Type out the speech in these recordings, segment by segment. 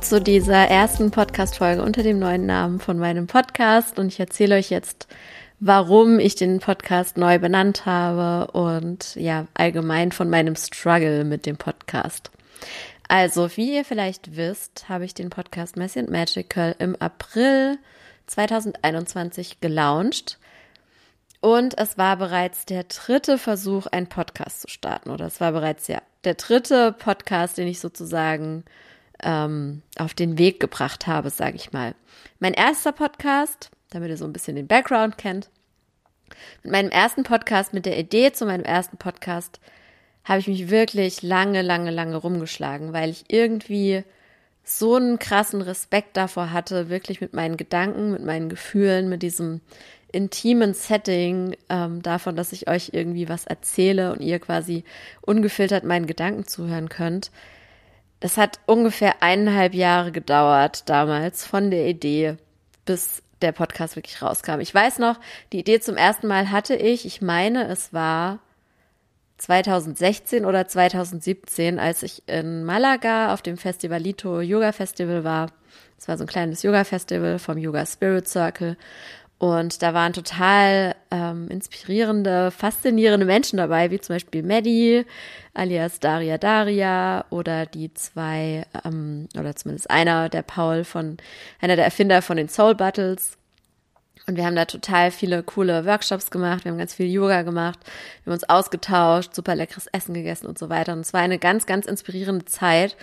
Zu dieser ersten Podcast-Folge unter dem neuen Namen von meinem Podcast und ich erzähle euch jetzt, warum ich den Podcast neu benannt habe und ja, allgemein von meinem Struggle mit dem Podcast. Also, wie ihr vielleicht wisst, habe ich den Podcast Messy and Magical im April 2021 gelauncht. Und es war bereits der dritte Versuch, einen Podcast zu starten. Oder es war bereits ja der dritte Podcast, den ich sozusagen ähm, auf den Weg gebracht habe, sage ich mal. Mein erster Podcast, damit ihr so ein bisschen den Background kennt, mit meinem ersten Podcast, mit der Idee zu meinem ersten Podcast, habe ich mich wirklich lange, lange, lange rumgeschlagen, weil ich irgendwie so einen krassen Respekt davor hatte, wirklich mit meinen Gedanken, mit meinen Gefühlen, mit diesem intimen Setting ähm, davon, dass ich euch irgendwie was erzähle und ihr quasi ungefiltert meinen Gedanken zuhören könnt, das hat ungefähr eineinhalb Jahre gedauert damals von der Idee bis der Podcast wirklich rauskam. Ich weiß noch, die Idee zum ersten Mal hatte ich, ich meine, es war 2016 oder 2017, als ich in Malaga auf dem Festivalito Yoga Festival war. Es war so ein kleines Yoga Festival vom Yoga Spirit Circle und da waren total ähm, inspirierende, faszinierende Menschen dabei, wie zum Beispiel Maddie, alias Daria Daria oder die zwei, ähm, oder zumindest einer, der Paul von, einer der Erfinder von den Soul Battles. Und wir haben da total viele coole Workshops gemacht, wir haben ganz viel Yoga gemacht, wir haben uns ausgetauscht, super leckeres Essen gegessen und so weiter. Und es war eine ganz, ganz inspirierende Zeit.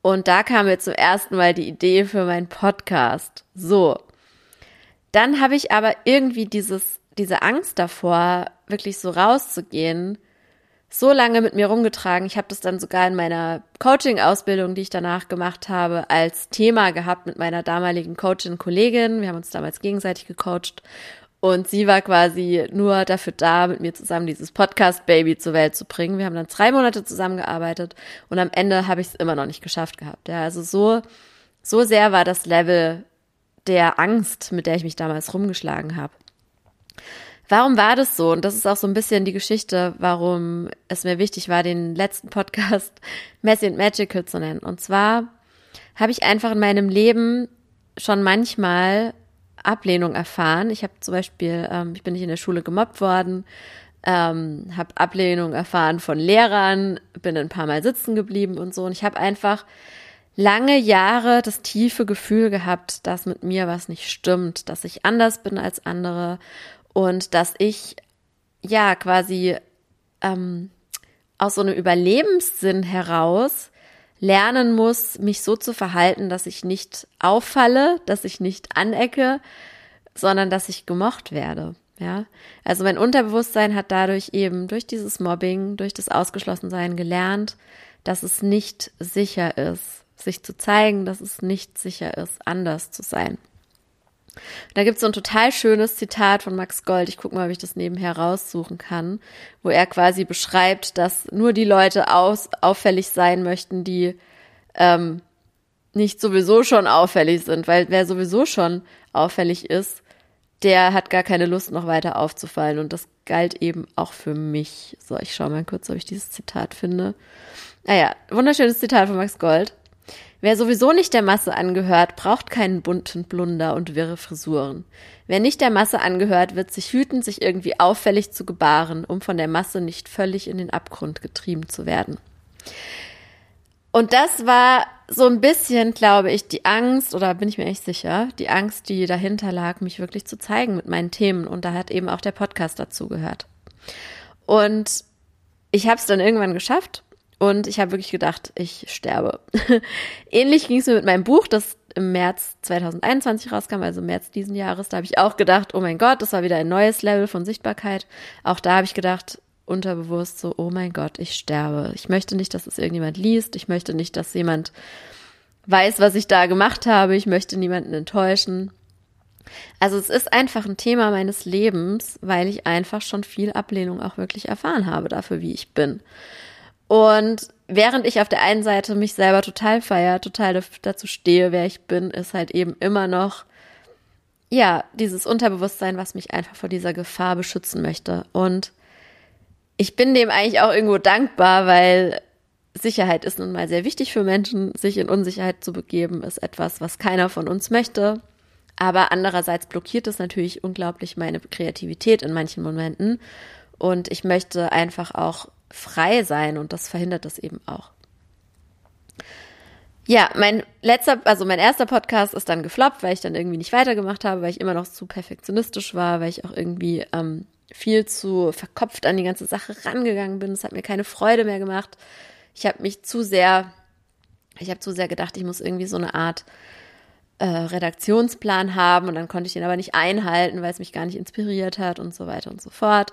Und da kam mir zum ersten Mal die Idee für meinen Podcast. So, dann habe ich aber irgendwie dieses, diese Angst davor, wirklich so rauszugehen, so lange mit mir rumgetragen. Ich habe das dann sogar in meiner Coaching-Ausbildung, die ich danach gemacht habe, als Thema gehabt mit meiner damaligen Coachin-Kollegin. Wir haben uns damals gegenseitig gecoacht und sie war quasi nur dafür da, mit mir zusammen dieses Podcast-Baby zur Welt zu bringen. Wir haben dann drei Monate zusammengearbeitet und am Ende habe ich es immer noch nicht geschafft gehabt. Ja, also so, so sehr war das Level der Angst, mit der ich mich damals rumgeschlagen habe. Warum war das so? Und das ist auch so ein bisschen die Geschichte, warum es mir wichtig war, den letzten Podcast Messy and Magical zu nennen. Und zwar habe ich einfach in meinem Leben schon manchmal Ablehnung erfahren. Ich habe zum Beispiel, ähm, ich bin nicht in der Schule gemobbt worden, ähm, habe Ablehnung erfahren von Lehrern, bin ein paar Mal sitzen geblieben und so. Und ich habe einfach lange Jahre das tiefe Gefühl gehabt, dass mit mir was nicht stimmt, dass ich anders bin als andere und dass ich ja quasi ähm, aus so einem Überlebenssinn heraus lernen muss, mich so zu verhalten, dass ich nicht auffalle, dass ich nicht anecke, sondern dass ich gemocht werde. Ja, also mein Unterbewusstsein hat dadurch eben durch dieses Mobbing, durch das Ausgeschlossensein gelernt, dass es nicht sicher ist, sich zu zeigen, dass es nicht sicher ist, anders zu sein. Da gibt es so ein total schönes Zitat von Max Gold. Ich gucke mal, ob ich das nebenher raussuchen kann, wo er quasi beschreibt, dass nur die Leute aus, auffällig sein möchten, die ähm, nicht sowieso schon auffällig sind, weil wer sowieso schon auffällig ist, der hat gar keine Lust, noch weiter aufzufallen. Und das galt eben auch für mich. So, ich schaue mal kurz, ob ich dieses Zitat finde. Naja, ah wunderschönes Zitat von Max Gold. Wer sowieso nicht der Masse angehört, braucht keinen bunten Blunder und wirre Frisuren. Wer nicht der Masse angehört, wird sich hüten, sich irgendwie auffällig zu gebaren, um von der Masse nicht völlig in den Abgrund getrieben zu werden. Und das war so ein bisschen, glaube ich, die Angst, oder bin ich mir echt sicher, die Angst, die dahinter lag, mich wirklich zu zeigen mit meinen Themen. Und da hat eben auch der Podcast dazu gehört. Und ich habe es dann irgendwann geschafft und ich habe wirklich gedacht, ich sterbe. Ähnlich ging es mir mit meinem Buch, das im März 2021 rauskam, also März diesen Jahres. Da habe ich auch gedacht, oh mein Gott, das war wieder ein neues Level von Sichtbarkeit. Auch da habe ich gedacht, unterbewusst so, oh mein Gott, ich sterbe. Ich möchte nicht, dass es irgendjemand liest. Ich möchte nicht, dass jemand weiß, was ich da gemacht habe. Ich möchte niemanden enttäuschen. Also es ist einfach ein Thema meines Lebens, weil ich einfach schon viel Ablehnung auch wirklich erfahren habe dafür, wie ich bin. Und während ich auf der einen Seite mich selber total feier, total dazu stehe, wer ich bin, ist halt eben immer noch, ja, dieses Unterbewusstsein, was mich einfach vor dieser Gefahr beschützen möchte. Und ich bin dem eigentlich auch irgendwo dankbar, weil Sicherheit ist nun mal sehr wichtig für Menschen. Sich in Unsicherheit zu begeben, ist etwas, was keiner von uns möchte. Aber andererseits blockiert es natürlich unglaublich meine Kreativität in manchen Momenten. Und ich möchte einfach auch frei sein und das verhindert das eben auch. Ja, mein letzter, also mein erster Podcast ist dann gefloppt, weil ich dann irgendwie nicht weitergemacht habe, weil ich immer noch zu perfektionistisch war, weil ich auch irgendwie ähm, viel zu verkopft an die ganze Sache rangegangen bin. Es hat mir keine Freude mehr gemacht. Ich habe mich zu sehr, ich habe zu sehr gedacht, ich muss irgendwie so eine Art äh, Redaktionsplan haben und dann konnte ich den aber nicht einhalten, weil es mich gar nicht inspiriert hat und so weiter und so fort.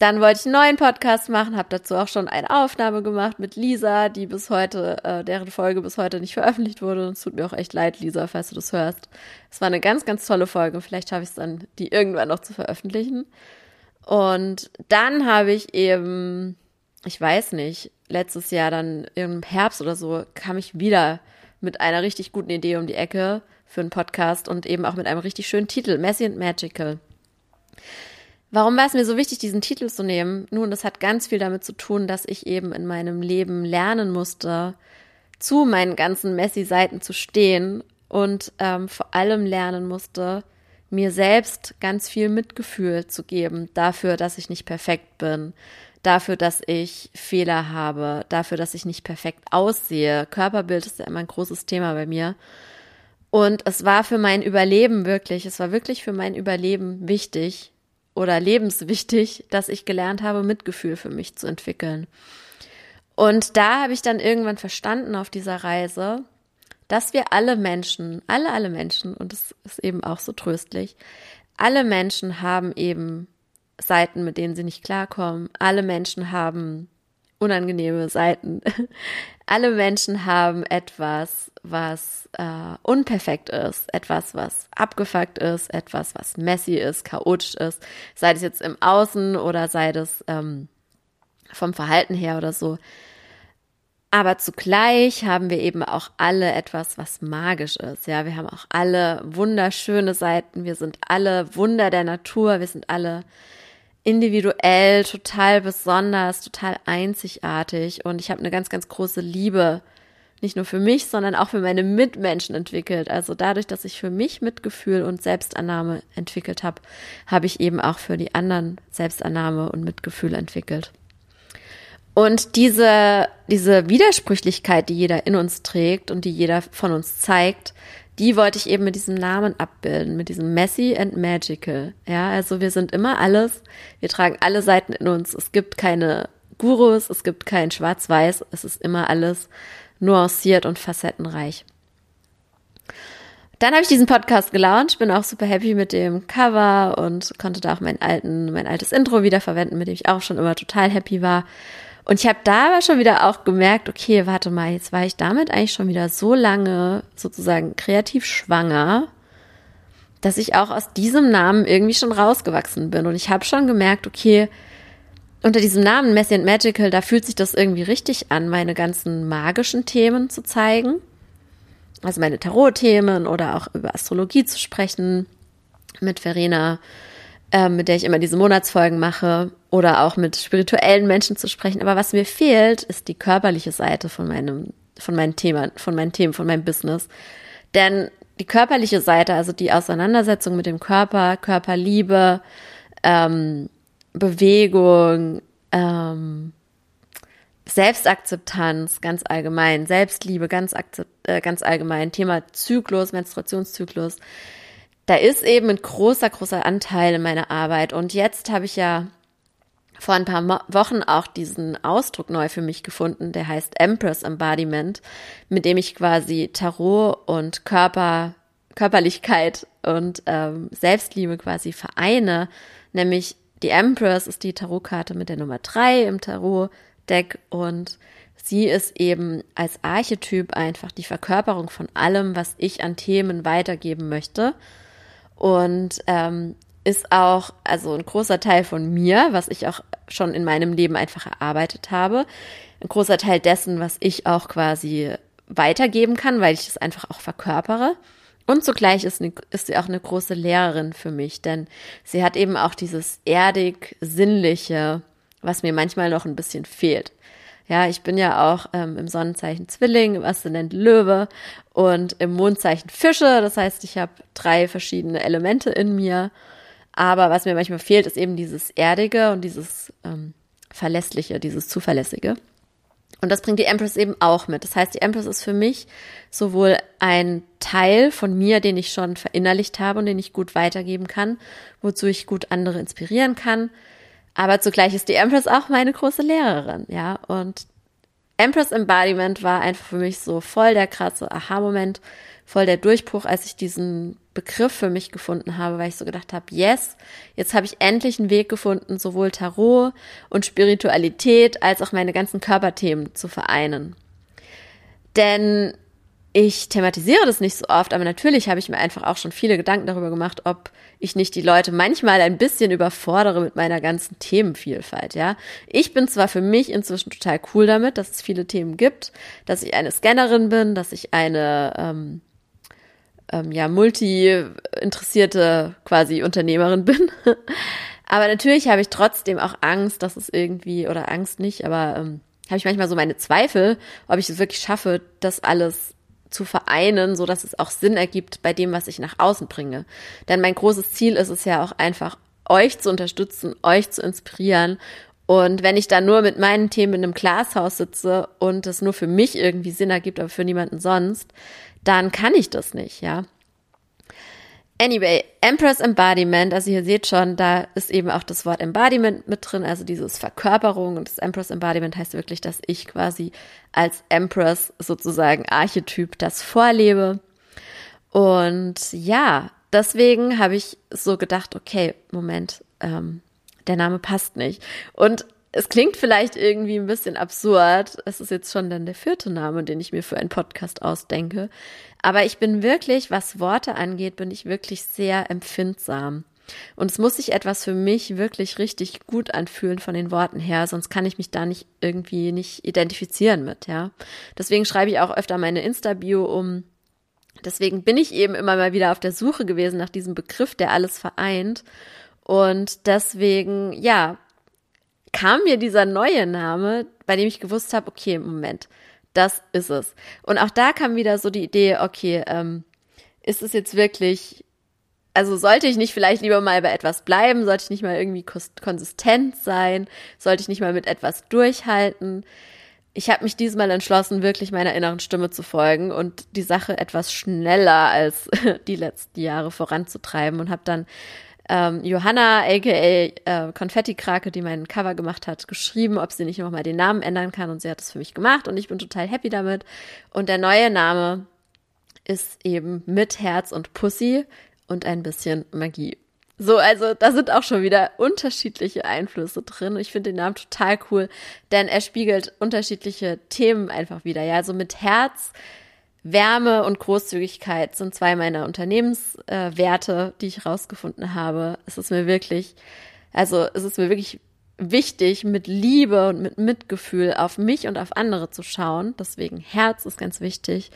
Dann wollte ich einen neuen Podcast machen, habe dazu auch schon eine Aufnahme gemacht mit Lisa, die bis heute, äh, deren Folge bis heute nicht veröffentlicht wurde. Und es tut mir auch echt leid, Lisa, falls du das hörst. Es war eine ganz, ganz tolle Folge. Vielleicht schaffe ich es dann, die irgendwann noch zu veröffentlichen. Und dann habe ich eben, ich weiß nicht, letztes Jahr dann im Herbst oder so, kam ich wieder mit einer richtig guten Idee um die Ecke für einen Podcast und eben auch mit einem richtig schönen Titel, Messy and Magical. Warum war es mir so wichtig, diesen Titel zu nehmen? Nun, das hat ganz viel damit zu tun, dass ich eben in meinem Leben lernen musste, zu meinen ganzen Messi-Seiten zu stehen und ähm, vor allem lernen musste, mir selbst ganz viel Mitgefühl zu geben dafür, dass ich nicht perfekt bin, dafür, dass ich Fehler habe, dafür, dass ich nicht perfekt aussehe. Körperbild ist ja immer ein großes Thema bei mir. Und es war für mein Überleben wirklich, es war wirklich für mein Überleben wichtig oder lebenswichtig, dass ich gelernt habe, Mitgefühl für mich zu entwickeln. Und da habe ich dann irgendwann verstanden auf dieser Reise, dass wir alle Menschen, alle, alle Menschen, und das ist eben auch so tröstlich, alle Menschen haben eben Seiten, mit denen sie nicht klarkommen. Alle Menschen haben unangenehme Seiten. Alle Menschen haben etwas, was äh, unperfekt ist, etwas, was abgefuckt ist, etwas, was messy ist, chaotisch ist, sei es jetzt im Außen oder sei es ähm, vom Verhalten her oder so. Aber zugleich haben wir eben auch alle etwas, was magisch ist. Ja, wir haben auch alle wunderschöne Seiten. Wir sind alle Wunder der Natur. Wir sind alle individuell, total besonders, total einzigartig. Und ich habe eine ganz, ganz große Liebe, nicht nur für mich, sondern auch für meine Mitmenschen entwickelt. Also dadurch, dass ich für mich Mitgefühl und Selbstannahme entwickelt habe, habe ich eben auch für die anderen Selbstannahme und Mitgefühl entwickelt. Und diese, diese Widersprüchlichkeit, die jeder in uns trägt und die jeder von uns zeigt, die wollte ich eben mit diesem Namen abbilden, mit diesem Messy and Magical. Ja, also wir sind immer alles, wir tragen alle Seiten in uns. Es gibt keine Gurus, es gibt kein Schwarz-Weiß, es ist immer alles nuanciert und facettenreich. Dann habe ich diesen Podcast gelauncht, bin auch super happy mit dem Cover und konnte da auch mein, alten, mein altes Intro wiederverwenden, mit dem ich auch schon immer total happy war. Und ich habe da aber schon wieder auch gemerkt, okay, warte mal, jetzt war ich damit eigentlich schon wieder so lange sozusagen kreativ schwanger, dass ich auch aus diesem Namen irgendwie schon rausgewachsen bin. Und ich habe schon gemerkt, okay, unter diesem Namen Messy and Magical, da fühlt sich das irgendwie richtig an, meine ganzen magischen Themen zu zeigen. Also meine Tarot-Themen oder auch über Astrologie zu sprechen mit Verena äh, mit der ich immer diese Monatsfolgen mache oder auch mit spirituellen Menschen zu sprechen. Aber was mir fehlt, ist die körperliche Seite von meinem, von meinen Themen, von meinen Themen, von meinem Business. Denn die körperliche Seite, also die Auseinandersetzung mit dem Körper, Körperliebe, ähm, Bewegung, ähm, Selbstakzeptanz ganz allgemein, Selbstliebe ganz, äh, ganz allgemein, Thema Zyklus, Menstruationszyklus, da ist eben ein großer, großer Anteil in meiner Arbeit. Und jetzt habe ich ja vor ein paar Wochen auch diesen Ausdruck neu für mich gefunden, der heißt Empress Embodiment, mit dem ich quasi Tarot und Körper, Körperlichkeit und ähm, Selbstliebe quasi vereine. Nämlich die Empress ist die Tarotkarte mit der Nummer drei im Tarot-Deck und sie ist eben als Archetyp einfach die Verkörperung von allem, was ich an Themen weitergeben möchte und ähm, ist auch also ein großer Teil von mir, was ich auch schon in meinem Leben einfach erarbeitet habe. Ein großer Teil dessen, was ich auch quasi weitergeben kann, weil ich es einfach auch verkörpere. Und zugleich ist, eine, ist sie auch eine große Lehrerin für mich, denn sie hat eben auch dieses erdig Sinnliche, was mir manchmal noch ein bisschen fehlt. Ja, ich bin ja auch ähm, im Sonnenzeichen Zwilling, im Aszendent Löwe und im Mondzeichen Fische. Das heißt, ich habe drei verschiedene Elemente in mir. Aber was mir manchmal fehlt, ist eben dieses Erdige und dieses ähm, Verlässliche, dieses Zuverlässige. Und das bringt die Empress eben auch mit. Das heißt, die Empress ist für mich sowohl ein Teil von mir, den ich schon verinnerlicht habe und den ich gut weitergeben kann, wozu ich gut andere inspirieren kann. Aber zugleich ist die Empress auch meine große Lehrerin, ja. Und Empress Embodiment war einfach für mich so voll der krasse Aha-Moment, voll der Durchbruch, als ich diesen Begriff für mich gefunden habe, weil ich so gedacht habe, yes, jetzt habe ich endlich einen Weg gefunden, sowohl Tarot und Spiritualität als auch meine ganzen Körperthemen zu vereinen. Denn ich thematisiere das nicht so oft, aber natürlich habe ich mir einfach auch schon viele Gedanken darüber gemacht, ob ich nicht die Leute manchmal ein bisschen überfordere mit meiner ganzen Themenvielfalt, ja. Ich bin zwar für mich inzwischen total cool damit, dass es viele Themen gibt, dass ich eine Scannerin bin, dass ich eine ähm, ähm, ja multi-interessierte quasi Unternehmerin bin. aber natürlich habe ich trotzdem auch Angst, dass es irgendwie, oder Angst nicht, aber ähm, habe ich manchmal so meine Zweifel, ob ich es wirklich schaffe, das alles zu vereinen, so dass es auch Sinn ergibt bei dem, was ich nach außen bringe. Denn mein großes Ziel ist es ja auch einfach, euch zu unterstützen, euch zu inspirieren. Und wenn ich dann nur mit meinen Themen in einem Glashaus sitze und es nur für mich irgendwie Sinn ergibt, aber für niemanden sonst, dann kann ich das nicht, ja. Anyway, Empress Embodiment, also ihr seht schon, da ist eben auch das Wort Embodiment mit drin, also dieses Verkörperung und das Empress Embodiment heißt wirklich, dass ich quasi als Empress sozusagen Archetyp das vorlebe. Und ja, deswegen habe ich so gedacht, okay, Moment, ähm, der Name passt nicht. Und es klingt vielleicht irgendwie ein bisschen absurd. Es ist jetzt schon dann der vierte Name, den ich mir für einen Podcast ausdenke. Aber ich bin wirklich, was Worte angeht, bin ich wirklich sehr empfindsam. Und es muss sich etwas für mich wirklich richtig gut anfühlen von den Worten her, sonst kann ich mich da nicht irgendwie nicht identifizieren mit, ja. Deswegen schreibe ich auch öfter meine Insta-Bio um. Deswegen bin ich eben immer mal wieder auf der Suche gewesen nach diesem Begriff, der alles vereint. Und deswegen, ja, kam mir dieser neue Name, bei dem ich gewusst habe, okay, Moment, das ist es. Und auch da kam wieder so die Idee, okay, ähm, ist es jetzt wirklich, also sollte ich nicht vielleicht lieber mal bei etwas bleiben, sollte ich nicht mal irgendwie konsistent sein, sollte ich nicht mal mit etwas durchhalten. Ich habe mich diesmal entschlossen, wirklich meiner inneren Stimme zu folgen und die Sache etwas schneller als die letzten Jahre voranzutreiben und habe dann ähm, Johanna, aka äh, Konfetti-Krake, die mein Cover gemacht hat, geschrieben, ob sie nicht nochmal den Namen ändern kann und sie hat es für mich gemacht und ich bin total happy damit. Und der neue Name ist eben mit Herz und Pussy und ein bisschen Magie. So, also da sind auch schon wieder unterschiedliche Einflüsse drin. Ich finde den Namen total cool, denn er spiegelt unterschiedliche Themen einfach wieder. Ja, also mit Herz Wärme und Großzügigkeit sind zwei meiner Unternehmenswerte, äh, die ich rausgefunden habe. Es ist mir wirklich, also es ist mir wirklich wichtig, mit Liebe und mit Mitgefühl auf mich und auf andere zu schauen. Deswegen Herz ist ganz wichtig.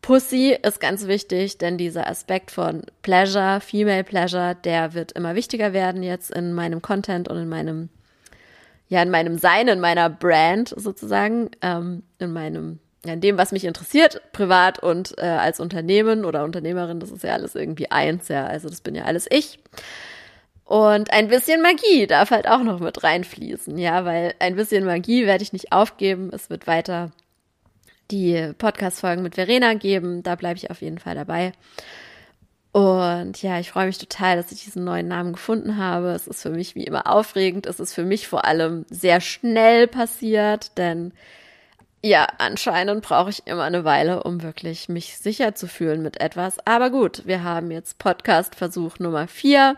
Pussy ist ganz wichtig, denn dieser Aspekt von Pleasure, Female Pleasure, der wird immer wichtiger werden jetzt in meinem Content und in meinem, ja, in meinem Sein, in meiner Brand sozusagen, ähm, in meinem in dem, was mich interessiert, privat und äh, als Unternehmen oder Unternehmerin, das ist ja alles irgendwie eins, ja. Also das bin ja alles ich. Und ein bisschen Magie darf halt auch noch mit reinfließen, ja, weil ein bisschen Magie werde ich nicht aufgeben. Es wird weiter die Podcast-Folgen mit Verena geben. Da bleibe ich auf jeden Fall dabei. Und ja, ich freue mich total, dass ich diesen neuen Namen gefunden habe. Es ist für mich wie immer aufregend. Es ist für mich vor allem sehr schnell passiert, denn ja, anscheinend brauche ich immer eine Weile, um wirklich mich sicher zu fühlen mit etwas. Aber gut, wir haben jetzt Podcast-Versuch Nummer vier.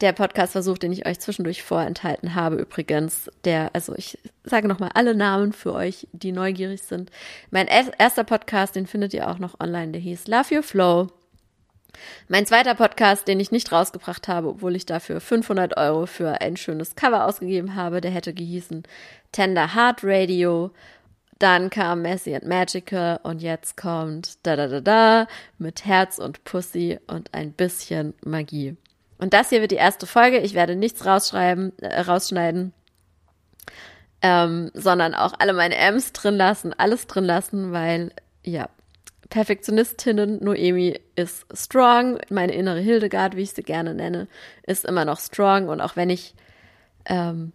Der Podcast-Versuch, den ich euch zwischendurch vorenthalten habe, übrigens, der, also ich sage nochmal alle Namen für euch, die neugierig sind. Mein erster Podcast, den findet ihr auch noch online, der hieß Love Your Flow. Mein zweiter Podcast, den ich nicht rausgebracht habe, obwohl ich dafür 500 Euro für ein schönes Cover ausgegeben habe, der hätte gehießen Tender Heart Radio. Dann kam Messy and Magical und jetzt kommt da da da da mit Herz und Pussy und ein bisschen Magie. Und das hier wird die erste Folge. Ich werde nichts rausschreiben, äh, rausschneiden. ähm, sondern auch alle meine M's drin lassen, alles drin lassen, weil ja, Perfektionistinnen, Noemi ist strong, meine innere Hildegard, wie ich sie gerne nenne, ist immer noch strong und auch wenn ich ähm,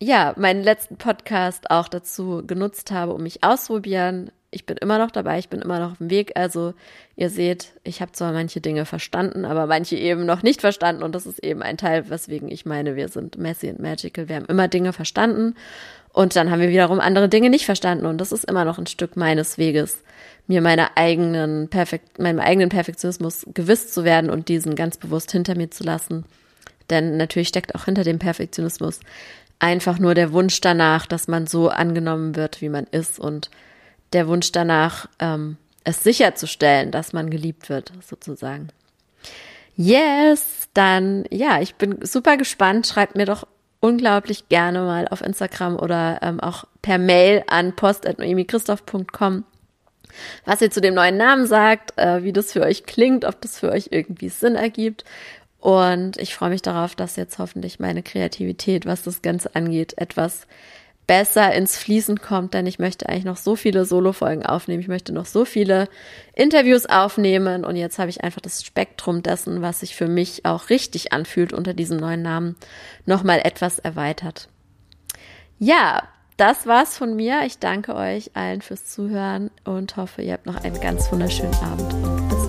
ja meinen letzten Podcast auch dazu genutzt habe, um mich auszuprobieren, ich bin immer noch dabei, ich bin immer noch auf dem Weg. Also ihr seht, ich habe zwar manche Dinge verstanden, aber manche eben noch nicht verstanden und das ist eben ein Teil, weswegen ich meine, wir sind messy and magical. Wir haben immer Dinge verstanden und dann haben wir wiederum andere Dinge nicht verstanden und das ist immer noch ein Stück meines Weges, mir meine eigenen Perfekt, meinem eigenen Perfektionismus gewiss zu werden und diesen ganz bewusst hinter mir zu lassen. Denn natürlich steckt auch hinter dem Perfektionismus einfach nur der Wunsch danach, dass man so angenommen wird, wie man ist und der Wunsch danach, ähm, es sicherzustellen, dass man geliebt wird, sozusagen. Yes, dann ja, ich bin super gespannt. Schreibt mir doch unglaublich gerne mal auf Instagram oder ähm, auch per Mail an post.noemichristoph.com, was ihr zu dem neuen Namen sagt, äh, wie das für euch klingt, ob das für euch irgendwie Sinn ergibt. Und ich freue mich darauf, dass jetzt hoffentlich meine Kreativität, was das Ganze angeht, etwas besser ins Fließen kommt, denn ich möchte eigentlich noch so viele Solo-Folgen aufnehmen. Ich möchte noch so viele Interviews aufnehmen und jetzt habe ich einfach das Spektrum dessen, was sich für mich auch richtig anfühlt unter diesem neuen Namen, nochmal etwas erweitert. Ja, das war's von mir. Ich danke euch allen fürs Zuhören und hoffe, ihr habt noch einen ganz wunderschönen Abend und bis